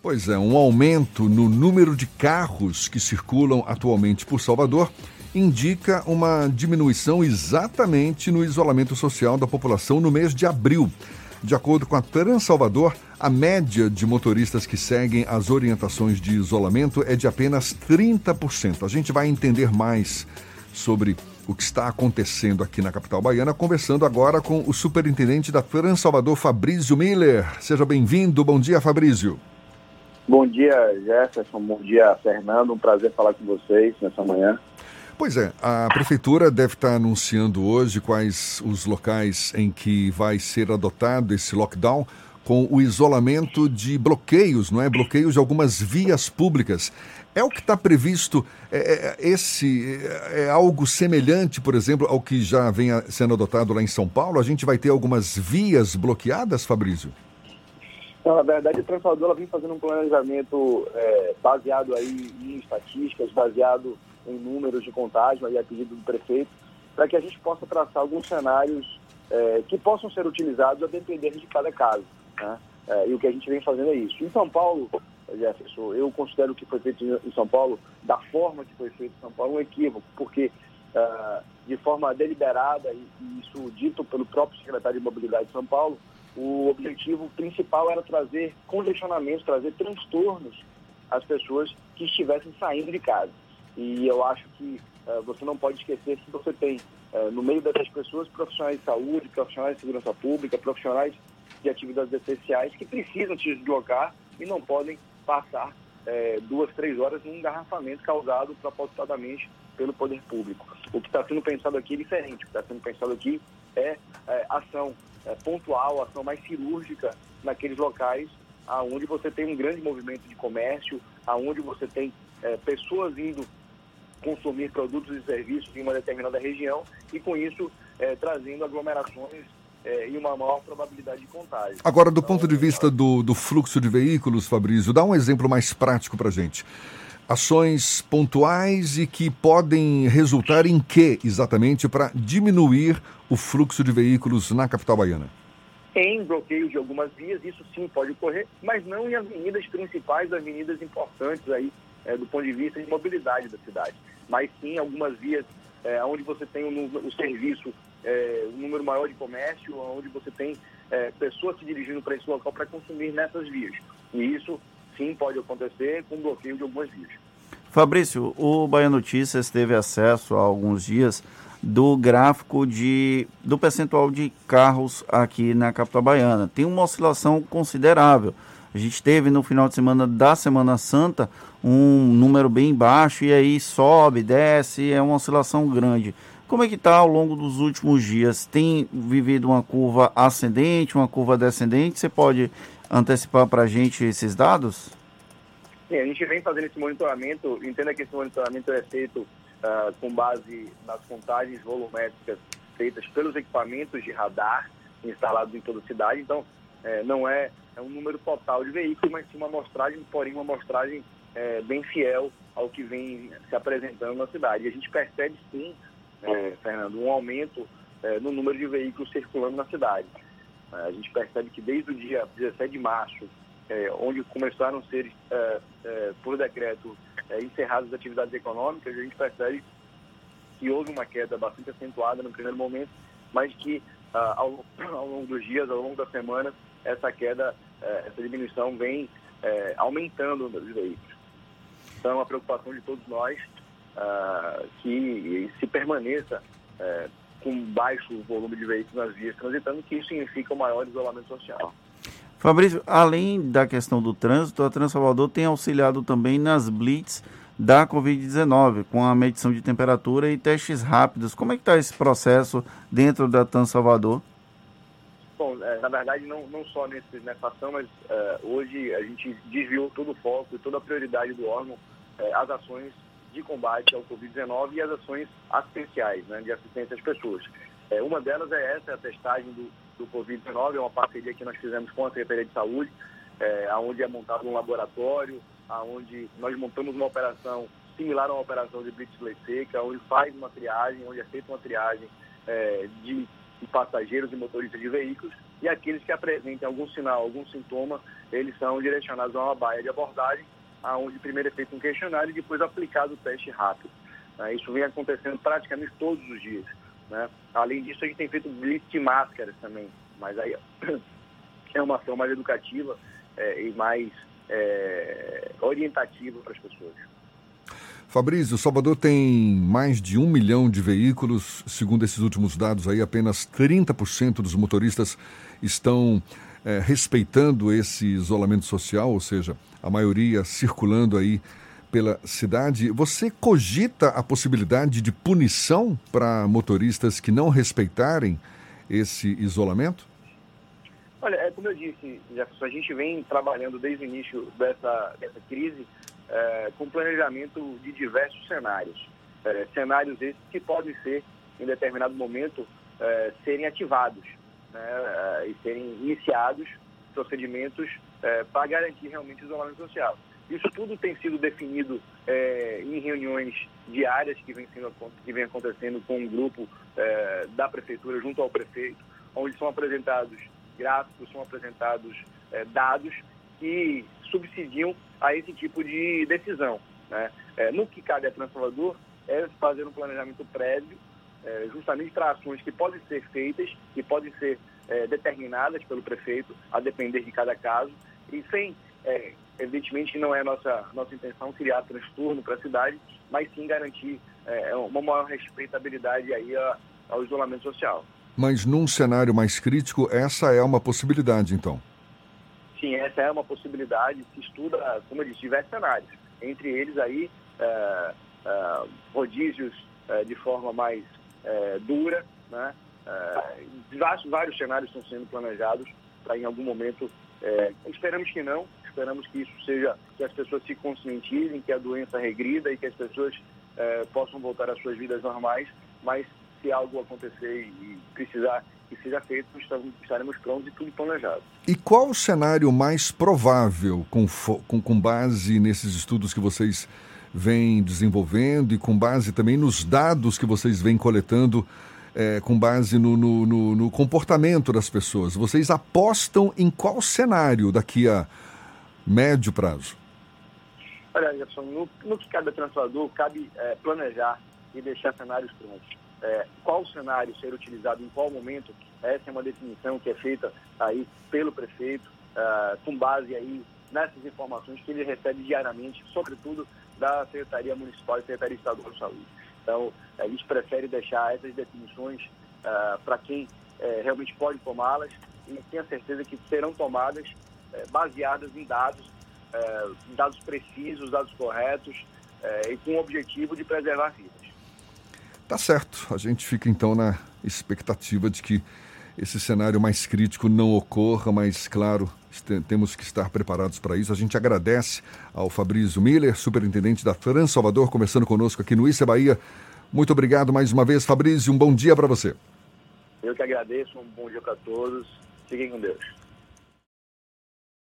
Pois é, um aumento no número de carros que circulam atualmente por Salvador indica uma diminuição exatamente no isolamento social da população no mês de abril. De acordo com a Trans Salvador, a média de motoristas que seguem as orientações de isolamento é de apenas 30%. A gente vai entender mais sobre o que está acontecendo aqui na capital baiana, conversando agora com o superintendente da Trans Salvador, Fabrício Miller. Seja bem-vindo. Bom dia, Fabrício. Bom dia, Jefferson. Bom dia, Fernando. Um prazer falar com vocês nessa manhã. Pois é, a prefeitura deve estar anunciando hoje quais os locais em que vai ser adotado esse lockdown com o isolamento de bloqueios, não é? Bloqueios de algumas vias públicas. É o que está previsto? É, é, esse é, é algo semelhante, por exemplo, ao que já vem sendo adotado lá em São Paulo? A gente vai ter algumas vias bloqueadas, Fabrício? Então, na verdade, a Transformadora vem fazendo um planejamento é, baseado aí em estatísticas, baseado em números de contágio, aí a pedido do prefeito, para que a gente possa traçar alguns cenários é, que possam ser utilizados a depender de cada caso. Né? É, e o que a gente vem fazendo é isso. Em São Paulo, Jefferson, eu considero que foi feito em São Paulo, da forma que foi feito em São Paulo, um equívoco, porque uh, de forma deliberada, e, e isso dito pelo próprio secretário de Mobilidade de São Paulo, o objetivo principal era trazer congestionamentos, trazer transtornos às pessoas que estivessem saindo de casa. E eu acho que uh, você não pode esquecer que você tem uh, no meio dessas pessoas profissionais de saúde, profissionais de segurança pública, profissionais de atividades essenciais que precisam se deslocar e não podem passar uh, duas, três horas num engarrafamento causado propositadamente pelo poder público. O que está sendo pensado aqui é diferente. O que está sendo pensado aqui é, é ação é, pontual, ação mais cirúrgica naqueles locais aonde você tem um grande movimento de comércio, aonde você tem é, pessoas indo consumir produtos e serviços em uma determinada região e com isso é, trazendo aglomerações é, e uma maior probabilidade de contágio. Agora, do então, ponto de vista do, do fluxo de veículos, Fabrício, dá um exemplo mais prático para a gente ações pontuais e que podem resultar em que exatamente para diminuir o fluxo de veículos na capital baiana? Em bloqueio de algumas vias, isso sim pode ocorrer, mas não em avenidas principais, avenidas importantes aí é, do ponto de vista de mobilidade da cidade, mas sim algumas vias é, onde você tem o, o serviço, é, um número maior de comércio, onde você tem é, pessoas se dirigindo para esse local para consumir nessas vias. E isso sim pode acontecer com bloqueio de algumas vias. Fabrício, o Bahia Notícias teve acesso há alguns dias do gráfico de, do percentual de carros aqui na capital baiana. Tem uma oscilação considerável. A gente teve no final de semana da Semana Santa um número bem baixo e aí sobe, desce, é uma oscilação grande. Como é que está ao longo dos últimos dias? Tem vivido uma curva ascendente, uma curva descendente? Você pode antecipar para a gente esses dados? Sim, a gente vem fazendo esse monitoramento, entenda que esse monitoramento é feito uh, com base nas contagens volumétricas feitas pelos equipamentos de radar instalados em toda a cidade, então é, não é, é, um número total de veículos, mas sim uma amostragem, porém uma amostragem é, bem fiel ao que vem se apresentando na cidade. E a gente percebe sim, é, Fernando, um aumento é, no número de veículos circulando na cidade. A gente percebe que desde o dia 17 de março, é, onde começaram a ser, é, é, por decreto, é, encerradas as atividades econômicas, a gente percebe que houve uma queda bastante acentuada no primeiro momento, mas que ah, ao, ao, longo dos dias, ao longo da semana, essa queda, é, essa diminuição vem é, aumentando de veículos. Então, é uma preocupação de todos nós ah, que se permaneça com baixo volume de veículos nas vias transitando, que isso significa um maior isolamento social. Fabrício, além da questão do trânsito, a Transalvador tem auxiliado também nas blitz da Covid-19, com a medição de temperatura e testes rápidos. Como é que está esse processo dentro da Transalvador? Bom, é, na verdade, não, não só nesse, nessa ação, mas é, hoje a gente desviou todo o foco e toda a prioridade do órgão às ações de combate ao Covid-19 e as ações assistenciais, né, de assistência às pessoas. É, uma delas é essa, a testagem do, do Covid-19, é uma parceria que nós fizemos com a Secretaria de Saúde, é, onde é montado um laboratório, onde nós montamos uma operação similar a uma operação de Lei Seca, onde faz uma triagem, onde é feita uma triagem é, de, de passageiros e motoristas de veículos, e aqueles que apresentem algum sinal, algum sintoma, eles são direcionados a uma baia de abordagem, aonde primeiro é feito um questionário e depois aplicado o teste rápido. Né? Isso vem acontecendo praticamente todos os dias. Né? Além disso, a gente tem feito blitz de máscaras também, mas aí é uma ação mais educativa é, e mais é, orientativa para as pessoas. Fabrício, Salvador tem mais de um milhão de veículos. Segundo esses últimos dados aí, apenas 30% dos motoristas estão é, respeitando esse isolamento social, ou seja, a maioria circulando aí pela cidade. Você cogita a possibilidade de punição para motoristas que não respeitarem esse isolamento? Olha, é como eu disse, Jefferson, a gente vem trabalhando desde o início dessa, dessa crise é, com planejamento de diversos cenários. É, cenários esses que podem ser, em determinado momento, é, serem ativados né, é, e serem iniciados procedimentos é, para garantir realmente o isolamento social. Isso tudo tem sido definido é, em reuniões diárias que vem, sendo, que vem acontecendo com um grupo da prefeitura junto ao prefeito, onde são apresentados gráficos, são apresentados dados que subsidiam a esse tipo de decisão. Né? É, no que cabe a Transformador é fazer um planejamento prévio, é, justamente para ações que podem ser feitas, que podem ser é, determinadas pelo prefeito, a depender de cada caso, e sem, é, evidentemente, não é nossa nossa intenção criar transtorno para a cidade, mas sim garantir é, uma maior respeitabilidade aí a, ao isolamento social. Mas num cenário mais crítico, essa é uma possibilidade, então? sim, essa é uma possibilidade, se estuda, como eu disse, diversos cenários. Entre eles aí, é, é, rodízios de forma mais é, dura, né? É, vários, vários cenários estão sendo planejados para em algum momento, é, esperamos que não, esperamos que isso seja, que as pessoas se conscientizem, que a doença regrida e que as pessoas possam voltar às suas vidas normais, mas se algo acontecer e precisar que seja feito, estaremos prontos e tudo planejado. E qual o cenário mais provável, com, com, com base nesses estudos que vocês vêm desenvolvendo e com base também nos dados que vocês vêm coletando, é, com base no, no, no, no, comportamento das pessoas? Vocês apostam em qual cenário daqui a médio prazo? Olha, Jefferson, no, no que cabe ao transformador, cabe é, planejar e deixar cenários prontos é, qual cenário ser utilizado em qual momento, essa é uma definição que é feita aí pelo prefeito, é, com base aí nessas informações que ele recebe diariamente, sobretudo da Secretaria Municipal e Secretaria Estadual de Saúde. Então, a gente prefere deixar essas definições uh, para quem uh, realmente pode tomá-las e tenha certeza que serão tomadas uh, baseadas em dados, em dados precisos, dados corretos e com o objetivo de preservar vidas. Tá certo. A gente fica então na expectativa de que esse cenário mais crítico não ocorra, mas claro, temos que estar preparados para isso. A gente agradece ao Fabrício Miller, superintendente da Trans Salvador, conversando conosco aqui no Issa Bahia. Muito obrigado mais uma vez, Fabrício. Um bom dia para você. Eu que agradeço. Um bom dia para todos. Fiquem com Deus.